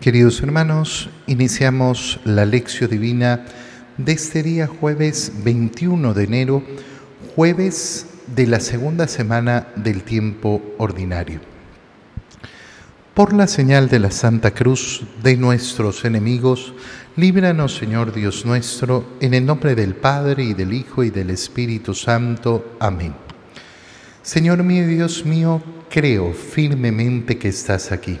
Queridos hermanos, iniciamos la lección divina de este día jueves 21 de enero, jueves de la segunda semana del tiempo ordinario. Por la señal de la Santa Cruz de nuestros enemigos, líbranos Señor Dios nuestro, en el nombre del Padre y del Hijo y del Espíritu Santo. Amén. Señor mío Dios mío, creo firmemente que estás aquí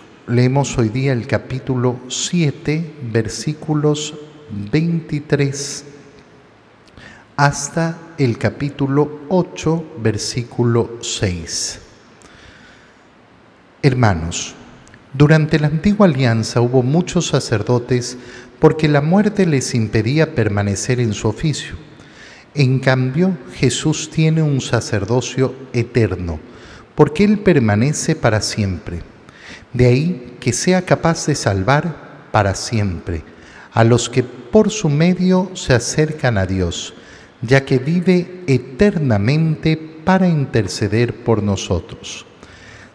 Leemos hoy día el capítulo 7, versículos 23 hasta el capítulo 8, versículo 6. Hermanos, durante la antigua alianza hubo muchos sacerdotes porque la muerte les impedía permanecer en su oficio. En cambio, Jesús tiene un sacerdocio eterno, porque Él permanece para siempre de ahí que sea capaz de salvar para siempre a los que por su medio se acercan a Dios, ya que vive eternamente para interceder por nosotros.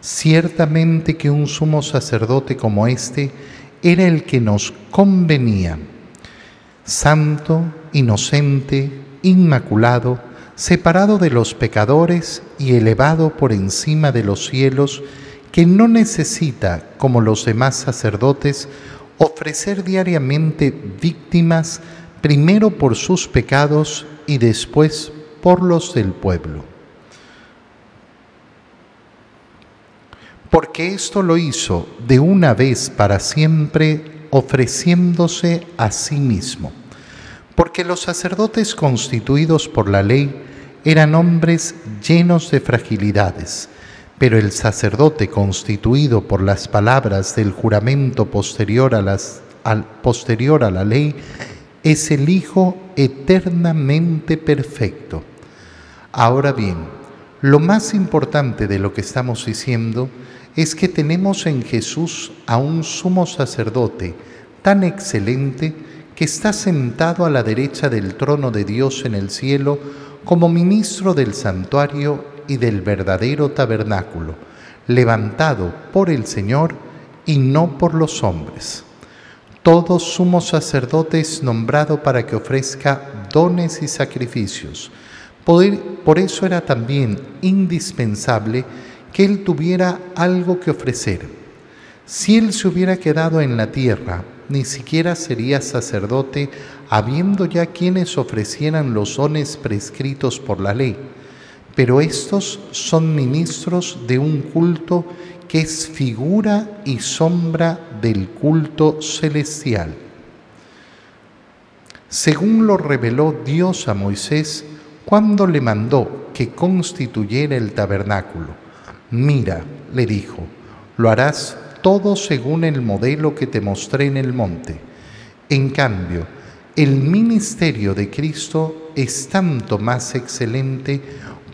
Ciertamente que un sumo sacerdote como este era el que nos convenía, santo, inocente, inmaculado, separado de los pecadores y elevado por encima de los cielos, que no necesita, como los demás sacerdotes, ofrecer diariamente víctimas primero por sus pecados y después por los del pueblo. Porque esto lo hizo de una vez para siempre, ofreciéndose a sí mismo. Porque los sacerdotes constituidos por la ley eran hombres llenos de fragilidades pero el sacerdote constituido por las palabras del juramento posterior a, la ley es el Hijo eternamente perfecto. Ahora bien, lo más importante de lo que estamos diciendo es que tenemos en Jesús a un sumo sacerdote tan excelente que está sentado a la derecha del trono de Dios en el cielo como ministro del santuario y del verdadero tabernáculo, levantado por el Señor y no por los hombres. Todo sumo sacerdote es nombrado para que ofrezca dones y sacrificios. Por eso era también indispensable que él tuviera algo que ofrecer. Si él se hubiera quedado en la tierra, ni siquiera sería sacerdote, habiendo ya quienes ofrecieran los dones prescritos por la ley pero estos son ministros de un culto que es figura y sombra del culto celestial. Según lo reveló Dios a Moisés cuando le mandó que constituyera el tabernáculo. Mira, le dijo, lo harás todo según el modelo que te mostré en el monte. En cambio, el ministerio de Cristo es tanto más excelente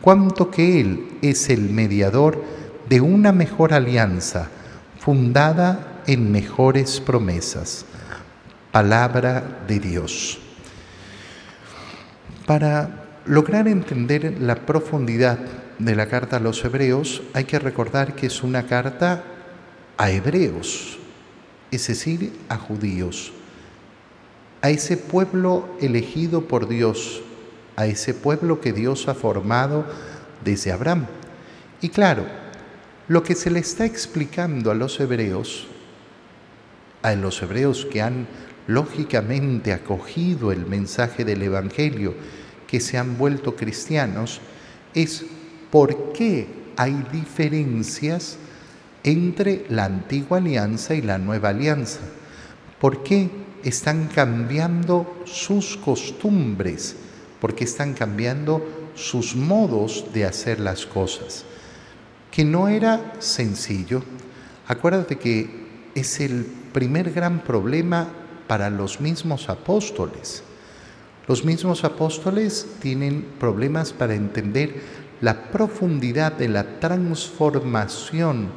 cuanto que Él es el mediador de una mejor alianza fundada en mejores promesas. Palabra de Dios. Para lograr entender la profundidad de la carta a los hebreos, hay que recordar que es una carta a hebreos, es decir, a judíos, a ese pueblo elegido por Dios, a ese pueblo que Dios ha formado desde Abraham. Y claro, lo que se le está explicando a los hebreos, a los hebreos que han lógicamente acogido el mensaje del Evangelio, que se han vuelto cristianos, es por qué hay diferencias entre la antigua alianza y la nueva alianza. ¿Por qué están cambiando sus costumbres? Porque están cambiando sus modos de hacer las cosas, que no era sencillo. Acuérdate que es el primer gran problema para los mismos apóstoles. Los mismos apóstoles tienen problemas para entender la profundidad de la transformación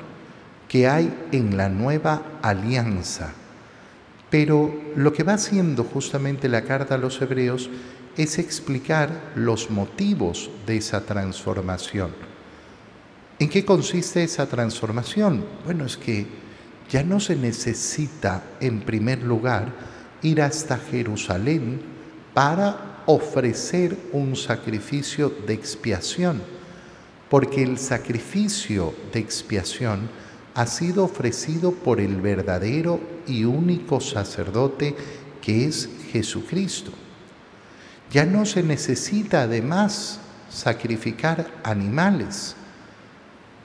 que hay en la nueva alianza. Pero lo que va haciendo justamente la carta a los hebreos es explicar los motivos de esa transformación. ¿En qué consiste esa transformación? Bueno, es que ya no se necesita, en primer lugar, ir hasta Jerusalén para ofrecer un sacrificio de expiación, porque el sacrificio de expiación ha sido ofrecido por el verdadero y único sacerdote que es Jesucristo. Ya no se necesita además sacrificar animales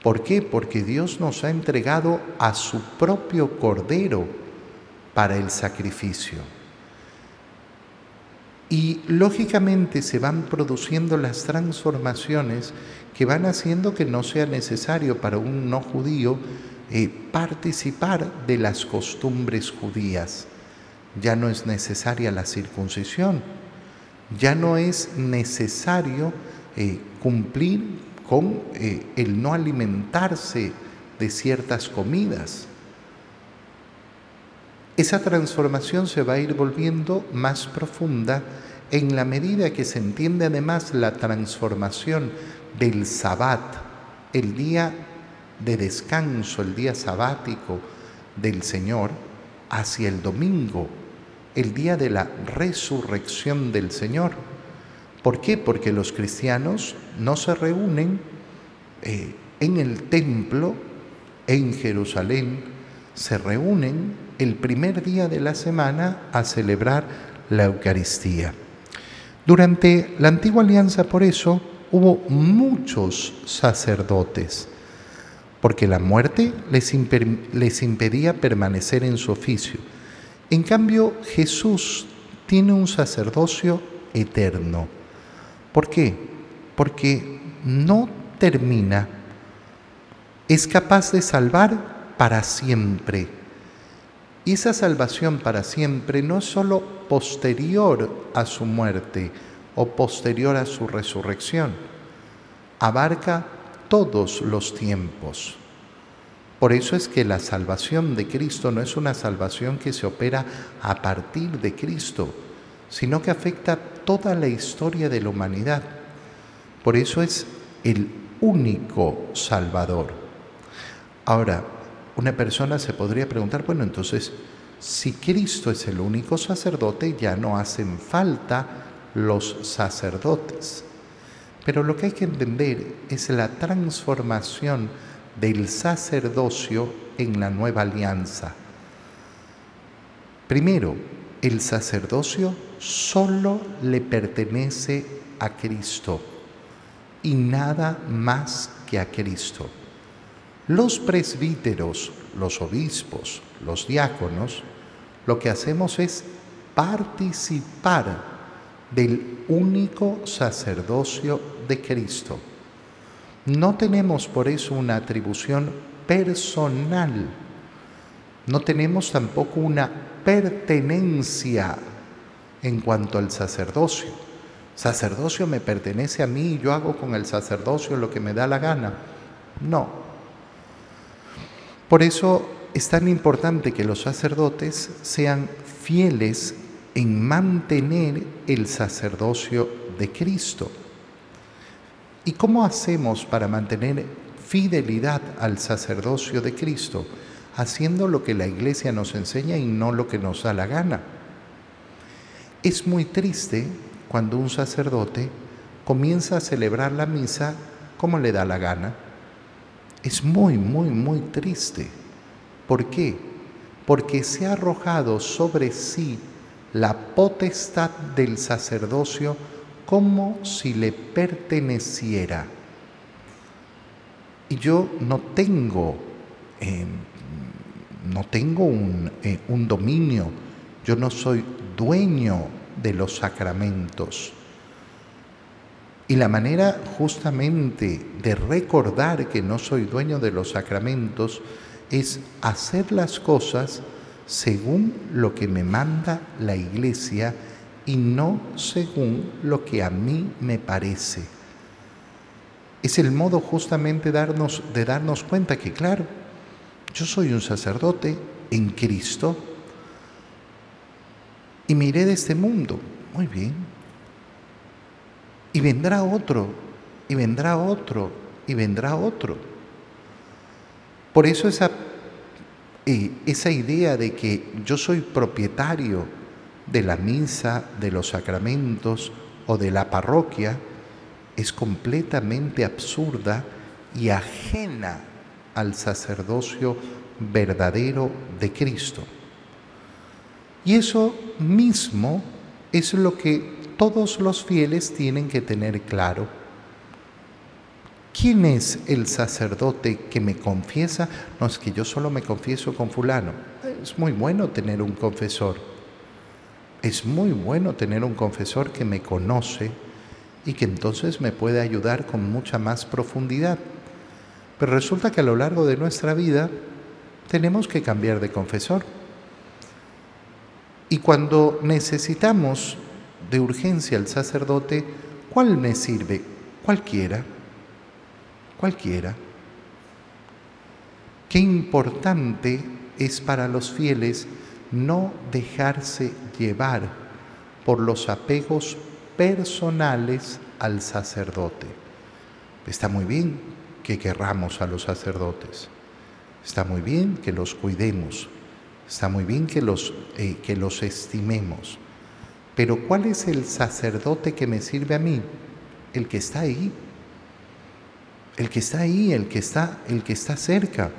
¿Por qué? Porque Dios nos ha entregado a su propio Cordero para el sacrificio. Y lógicamente se van produciendo las transformaciones que van haciendo que no sea necesario para un no judío eh, participar de las costumbres judías. Ya no es necesaria la circuncisión, ya no es necesario eh, cumplir con eh, el no alimentarse de ciertas comidas. Esa transformación se va a ir volviendo más profunda en la medida que se entiende además la transformación del sabbat, el día de descanso, el día sabático del Señor, hacia el domingo, el día de la resurrección del Señor. ¿Por qué? Porque los cristianos no se reúnen eh, en el templo en Jerusalén, se reúnen el primer día de la semana a celebrar la Eucaristía. Durante la antigua alianza, por eso, hubo muchos sacerdotes, porque la muerte les, les impedía permanecer en su oficio. En cambio, Jesús tiene un sacerdocio eterno ¿Por qué? Porque no termina, es capaz de salvar para siempre. Y esa salvación para siempre no es sólo posterior a su muerte o posterior a su resurrección, abarca todos los tiempos. Por eso es que la salvación de Cristo no es una salvación que se opera a partir de Cristo, sino que afecta toda la historia de la humanidad. Por eso es el único Salvador. Ahora, una persona se podría preguntar, bueno, entonces, si Cristo es el único sacerdote, ya no hacen falta los sacerdotes. Pero lo que hay que entender es la transformación del sacerdocio en la nueva alianza. Primero, el sacerdocio solo le pertenece a Cristo y nada más que a Cristo. Los presbíteros, los obispos, los diáconos, lo que hacemos es participar del único sacerdocio de Cristo. No tenemos por eso una atribución personal, no tenemos tampoco una pertenencia en cuanto al sacerdocio. Sacerdocio me pertenece a mí y yo hago con el sacerdocio lo que me da la gana. No. Por eso es tan importante que los sacerdotes sean fieles en mantener el sacerdocio de Cristo. ¿Y cómo hacemos para mantener fidelidad al sacerdocio de Cristo? haciendo lo que la iglesia nos enseña y no lo que nos da la gana. Es muy triste cuando un sacerdote comienza a celebrar la misa como le da la gana. Es muy, muy, muy triste. ¿Por qué? Porque se ha arrojado sobre sí la potestad del sacerdocio como si le perteneciera. Y yo no tengo eh, no tengo eh, un, dominio, yo no soy dueño de los sacramentos. Y la manera justamente de recordar que no soy dueño de los sacramentos es hacer las cosas según lo que me manda la iglesia y no según lo que a mí me parece. Es el modo justamente de darnos cuenta que, claro, yo soy un sacerdote en Cristo y miré de este mundo. Muy bien. Y vendrá otro, y vendrá otro, y vendrá otro. Por eso esa, eh, esa idea de que yo soy propietario de la misa, de los sacramentos o de la parroquia, es completamente absurda y ajena al sacerdocio verdadero de Cristo. Y eso mismo es lo que todos los fieles tienen que tener claro. ¿Quién es el sacerdote que me confiesa? No es que yo solo me confieso con fulano. Es muy bueno tener un confesor. Es muy bueno tener un confesor que me conoce y que entonces me puede ayudar con mucha más profundidad. Pero resulta que a lo largo de nuestra vida tenemos que cambiar de confesor. Y cuando necesitamos de urgencia al sacerdote, ¿cuál me sirve? Cualquiera. Cualquiera. Qué importante es para los fieles no dejarse llevar por los apegos personales al sacerdote. Está muy bien que querramos a los sacerdotes. Está muy bien que los cuidemos, está muy bien que los, eh, que los estimemos, pero ¿cuál es el sacerdote que me sirve a mí? El que está ahí, el que está ahí, el que está, el que está cerca,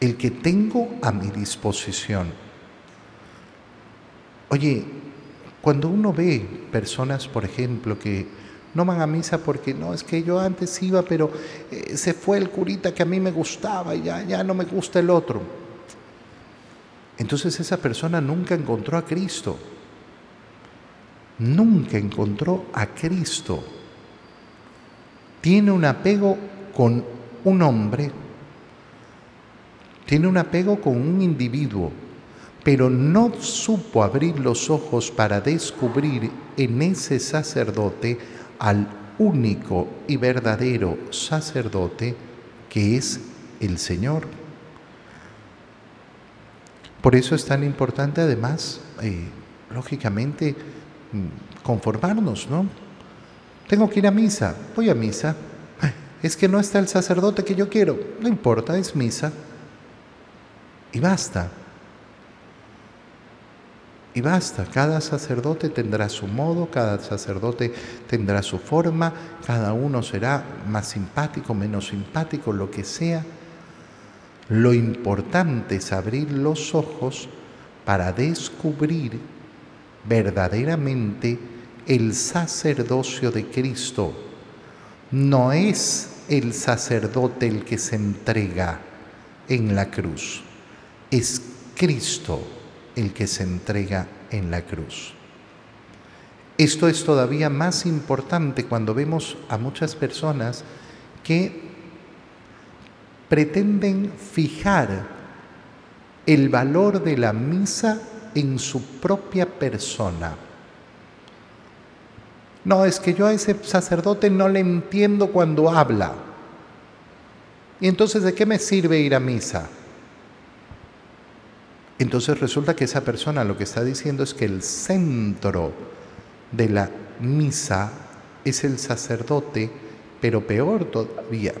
el que tengo a mi disposición. Oye, cuando uno ve personas, por ejemplo, que no van a misa porque no, es que yo antes iba, pero eh, se fue el curita que a mí me gustaba y ya, ya no me gusta el otro. Entonces esa persona nunca encontró a Cristo. Nunca encontró a Cristo. Tiene un apego con un hombre, tiene un apego con un individuo, pero no supo abrir los ojos para descubrir en ese sacerdote al único y verdadero sacerdote que es el Señor. Por eso es tan importante además, eh, lógicamente, mm, conformarnos, ¿no? Tengo que ir a misa, voy a misa. Es que no está el sacerdote que yo quiero, no importa, es misa. Y basta. Y basta, cada sacerdote tendrá su modo, cada sacerdote tendrá su forma, cada uno será más simpático, menos simpático, lo que sea. Lo importante es abrir los ojos para descubrir verdaderamente el sacerdocio de Cristo. No es el sacerdote el que se entrega en la cruz, es Cristo el que se entrega en la cruz. Esto es todavía más importante cuando vemos a muchas personas que pretenden fijar el valor de la misa en su propia persona. No, es que yo a ese sacerdote no le entiendo cuando habla. ¿Y entonces de qué me sirve ir a misa? Entonces resulta que esa persona lo que está diciendo es que el centro de la misa es el sacerdote, pero peor todavía,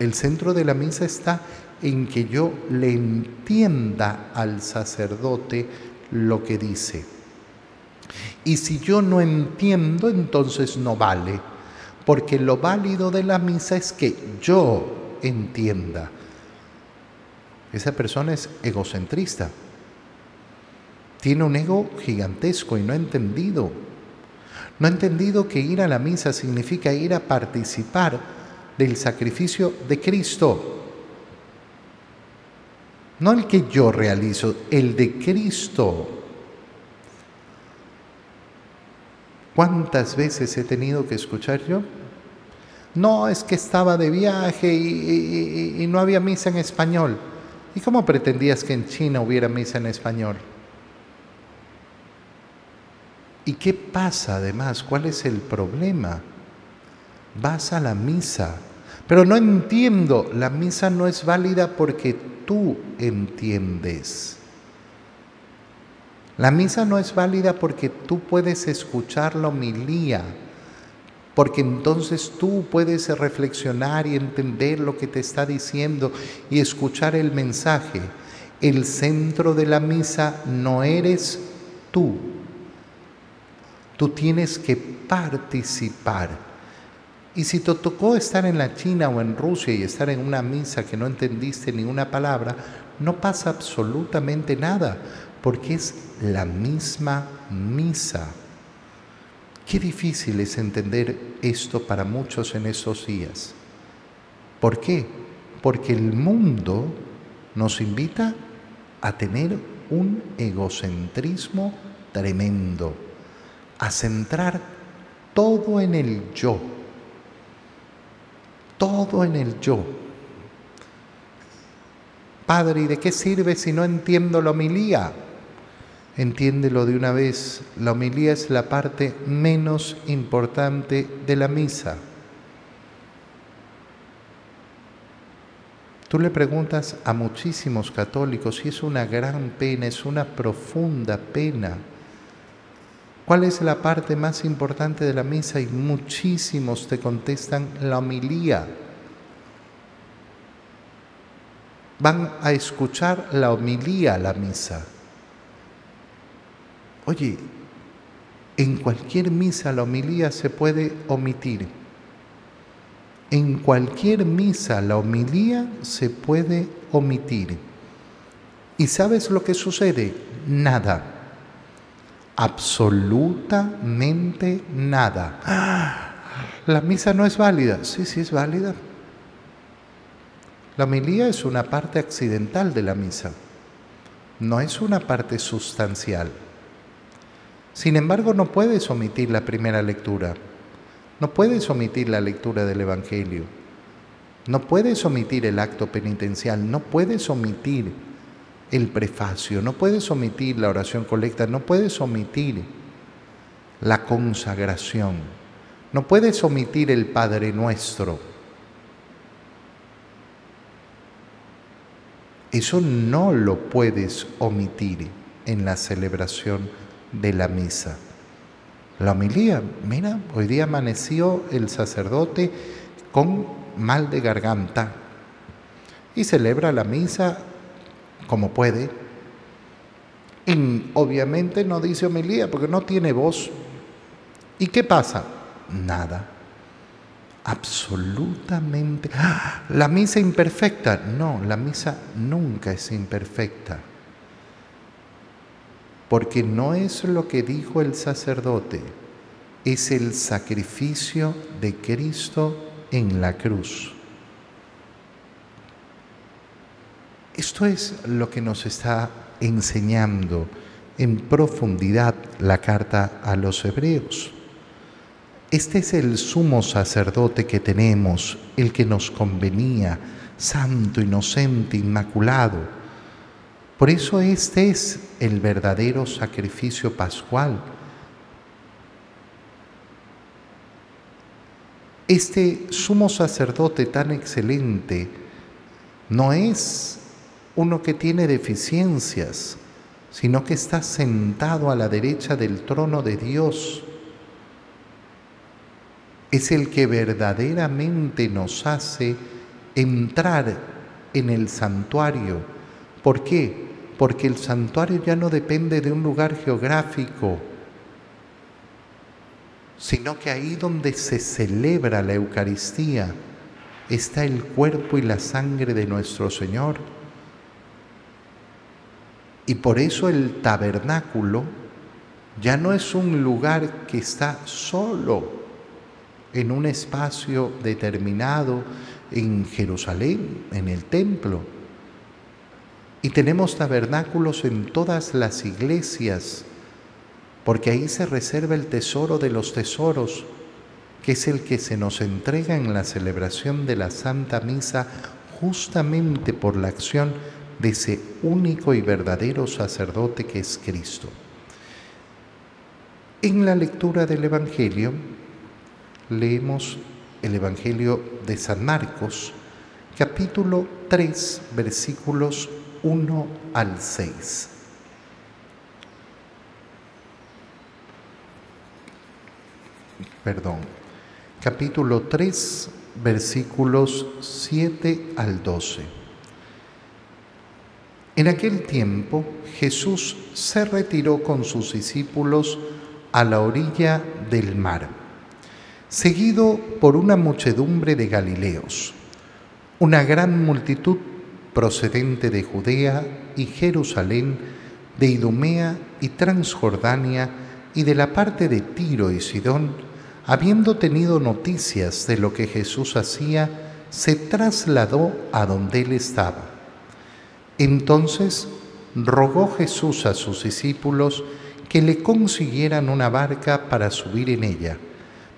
el centro de la misa está en que yo le entienda al sacerdote lo que dice. Y si yo no entiendo, entonces no vale, porque lo válido de la misa es que yo entienda. Esa persona es egocentrista. Tiene un ego gigantesco y no ha entendido. No ha entendido que ir a la misa significa ir a participar del sacrificio de Cristo. No el que yo realizo, el de Cristo. ¿Cuántas veces he tenido que escuchar yo? No, es que estaba de viaje y, no había misa en español. ¿Y cómo pretendías que en China hubiera misa en español? ¿Y qué pasa además? ¿Cuál es el problema? Vas a la misa, pero no entiendo, la misa no es válida porque tú entiendes. La misa no es válida porque tú puedes escuchar la homilía, porque entonces tú puedes reflexionar y entender lo que te está diciendo y escuchar el mensaje. El centro de la misa no eres tú. Tú tienes que participar. Y si te tocó estar en la China o en Rusia y estar en una misa que no entendiste ni una palabra, no pasa absolutamente nada, porque es la misma misa. Qué difícil es entender esto para muchos en estos días. ¿Por qué? Porque el mundo nos invita a tener un egocentrismo tremendo, a centrar todo en el yo, todo en el yo. Padre, ¿y de qué sirve si no entiendo la homilía? Entiéndelo de una vez, la homilía es la parte menos importante de la misa. Tú le preguntas a muchísimos católicos y es una gran pena, es una profunda pena. ¿Cuál es la parte más importante de la misa? Y muchísimos te contestan la homilía. Van a escuchar la homilía a la misa. Oye, en cualquier misa la homilía se puede omitir. En cualquier misa la homilía se puede omitir. ¿Y sabes lo que sucede? Nada. Absolutamente nada. La misa no es válida. Sí, sí es válida. La homilía es una parte accidental de la misa. No es una parte sustancial. Sin embargo, no puedes omitir la primera lectura, no puedes omitir la lectura del Evangelio, no puedes omitir el acto penitencial, no puedes omitir el prefacio, no puedes omitir la oración colecta, no puedes omitir la consagración, no puedes omitir el Padre Nuestro. Eso no lo puedes omitir en la celebración de la misa. La homilía, mira, hoy día amaneció el sacerdote con mal de garganta y celebra la misa como puede. Y obviamente no dice homilía porque no tiene voz. ¿Y qué pasa? Nada. Absolutamente. ¡Ah! La misa imperfecta. No, la misa nunca es imperfecta porque no es lo que dijo el sacerdote, es el sacrificio de Cristo en la cruz. Esto es lo que nos está enseñando en profundidad la carta a los hebreos. Este es el sumo sacerdote que tenemos, el que nos convenía, santo, inocente, inmaculado por eso este es el verdadero sacrificio pascual. Este sumo sacerdote tan excelente no es uno que tiene deficiencias, sino que está sentado a la derecha del trono de Dios. Es el que verdaderamente nos hace entrar en el santuario. ¿Por qué? Porque el santuario ya no depende de un lugar geográfico, sino que ahí donde se celebra la Eucaristía está el cuerpo y la sangre de nuestro Señor. Y por eso el tabernáculo ya no es un lugar que está solo en un espacio determinado en Jerusalén, en el templo, y tenemos tabernáculos en todas las iglesias, porque ahí se reserva el tesoro de los tesoros, que es el que se nos entrega en la celebración de la Santa Misa justamente por la acción de ese único y verdadero sacerdote que es Cristo. En la lectura del Evangelio leemos el Evangelio de San Marcos, capítulo 3, versículos 1 al 6. Perdón, capítulo 3, versículos 7 al 12. En aquel tiempo Jesús se retiró con sus discípulos a la orilla del mar, seguido por una muchedumbre de Galileos. Una gran multitud procedente de Judea y Jerusalén, de Idumea y Transjordania y de la parte de Tiro y Sidón, habiendo tenido noticias de lo que Jesús hacía, se trasladó a donde él estaba. Entonces rogó Jesús a sus discípulos que le consiguieran una barca para subir en ella,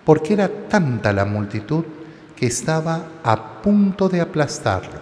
porque era tanta la multitud que estaba a punto de aplastarlo.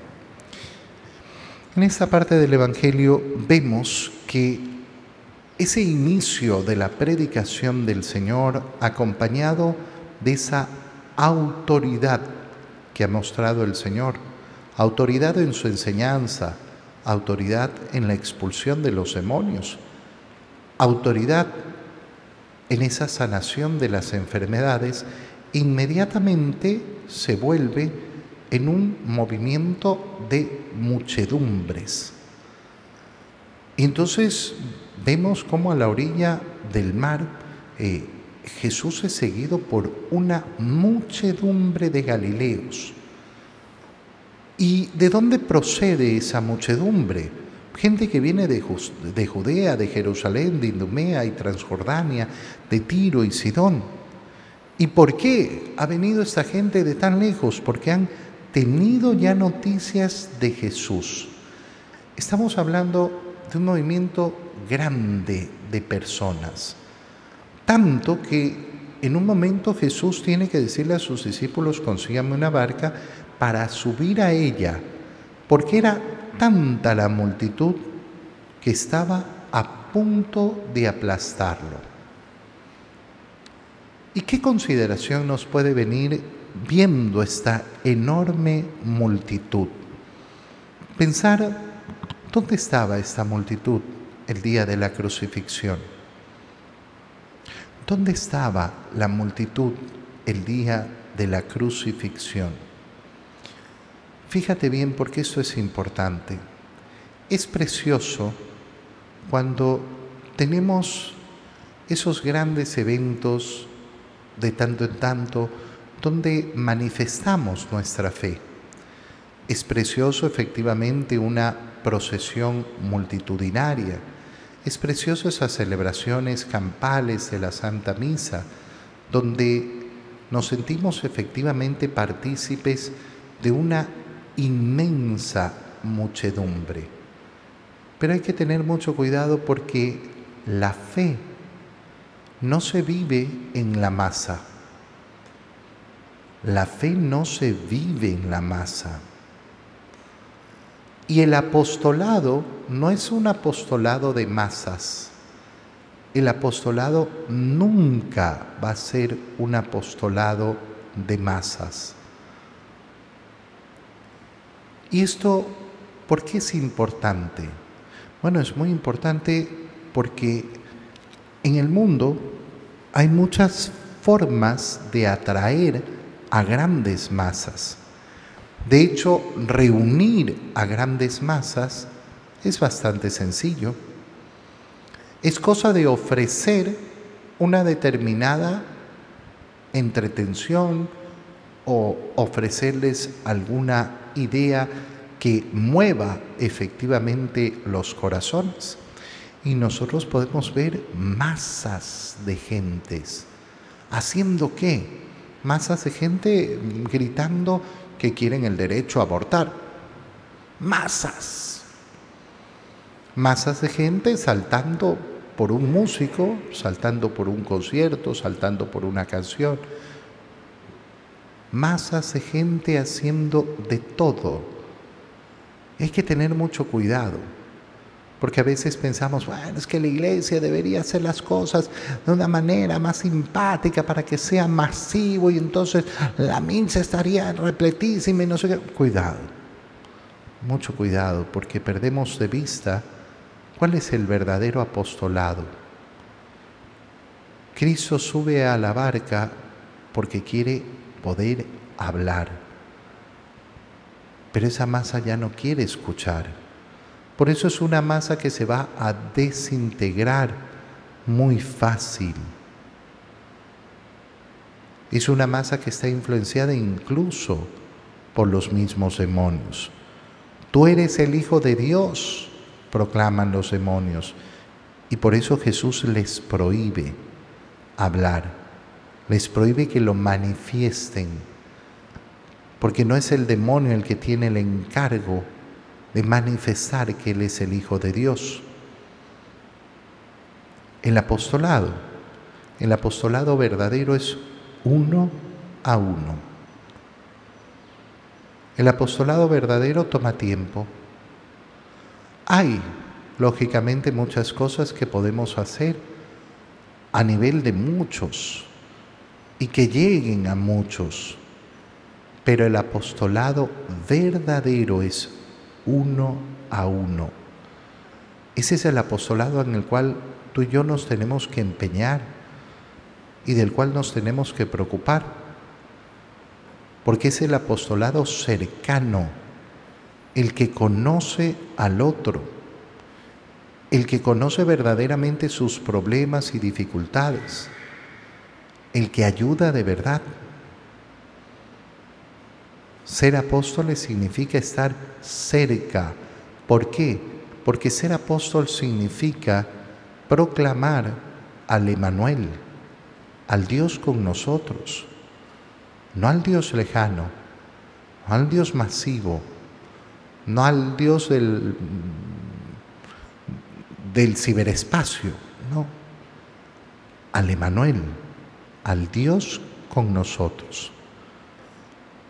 En esta parte del Evangelio vemos que ese inicio de la predicación del Señor acompañado de esa autoridad que ha mostrado el Señor, autoridad en su enseñanza, autoridad en la expulsión de los demonios, autoridad en esa sanación de las enfermedades, inmediatamente se vuelve en un movimiento de muchedumbres. Entonces vemos cómo a la orilla del mar eh, Jesús es seguido por una muchedumbre de Galileos. ¿Y de dónde procede esa muchedumbre? Gente que viene de, Judea, de Jerusalén, de Indumea y Transjordania, de Tiro y Sidón. ¿Y por qué ha venido esta gente de tan lejos? Porque han tenido ya noticias de Jesús. Estamos hablando de un movimiento grande de personas. Tanto que en un momento Jesús tiene que decirle a sus discípulos, consígame una barca para subir a ella, porque era tanta la multitud que estaba a punto de aplastarlo. ¿Y qué consideración nos puede venir viendo esta enorme multitud? Pensar, ¿dónde estaba esta multitud el día de la crucifixión? ¿Dónde estaba la multitud el día de la crucifixión? Fíjate bien porque esto es importante. Es precioso cuando tenemos esos grandes eventos de tanto en tanto donde manifestamos nuestra fe. Es precioso efectivamente una procesión multitudinaria. Es precioso esas celebraciones campales de la Santa Misa, donde nos sentimos efectivamente partícipes de una inmensa muchedumbre. Pero hay que tener mucho cuidado porque la fe no se vive en la masa. La fe no se vive en la masa. Y el apostolado no es un apostolado de masas. El apostolado nunca va a ser un apostolado de masas. ¿Y esto por qué es importante? Bueno, es muy importante porque en el mundo hay muchas formas de atraer a grandes masas. De hecho, reunir a grandes masas es bastante sencillo. Es cosa de ofrecer una determinada entretención o ofrecerles alguna idea que mueva efectivamente los corazones. Y nosotros podemos ver masas de gentes. ¿Haciendo qué? Masas de gente gritando que quieren el derecho a abortar. Masas. Masas de gente saltando por un músico, saltando por un concierto, saltando por una canción. Masas de gente haciendo de todo. Hay que tener mucho cuidado, porque a veces pensamos, bueno, es que la iglesia debería hacer las cosas de una manera más simpática para que sea masivo y entonces la misa estaría repletísima y no sé qué. Cuidado, mucho cuidado, porque perdemos de vista ¿Cuál es el verdadero apostolado? Cristo sube a la barca porque quiere poder hablar, pero esa masa ya no quiere escuchar. Por eso es una masa que se va a desintegrar muy fácil. Es una masa que está influenciada incluso por los mismos demonios. Tú eres el Hijo de Dios proclaman los demonios. Y por eso Jesús les prohíbe hablar, les prohíbe que lo manifiesten, porque no es el demonio el que tiene el encargo de manifestar que Él es el Hijo de Dios. El apostolado, el apostolado verdadero es uno a uno. El apostolado verdadero toma tiempo, hay, lógicamente, muchas cosas que podemos hacer a nivel de muchos y que lleguen a muchos, pero el apostolado verdadero es uno a uno. Ese es el apostolado en el cual tú y yo nos tenemos que empeñar y del cual nos tenemos que preocupar, porque es el apostolado cercano el que conoce al otro, el que conoce verdaderamente sus problemas y dificultades, el que ayuda de verdad. Ser apóstoles significa estar cerca. ¿Por qué? Porque ser apóstol significa proclamar al Emanuel, al Dios con nosotros, no al Dios lejano, no al Dios masivo, no al Dios del, del ciberespacio, no, al Emanuel, al Dios con nosotros.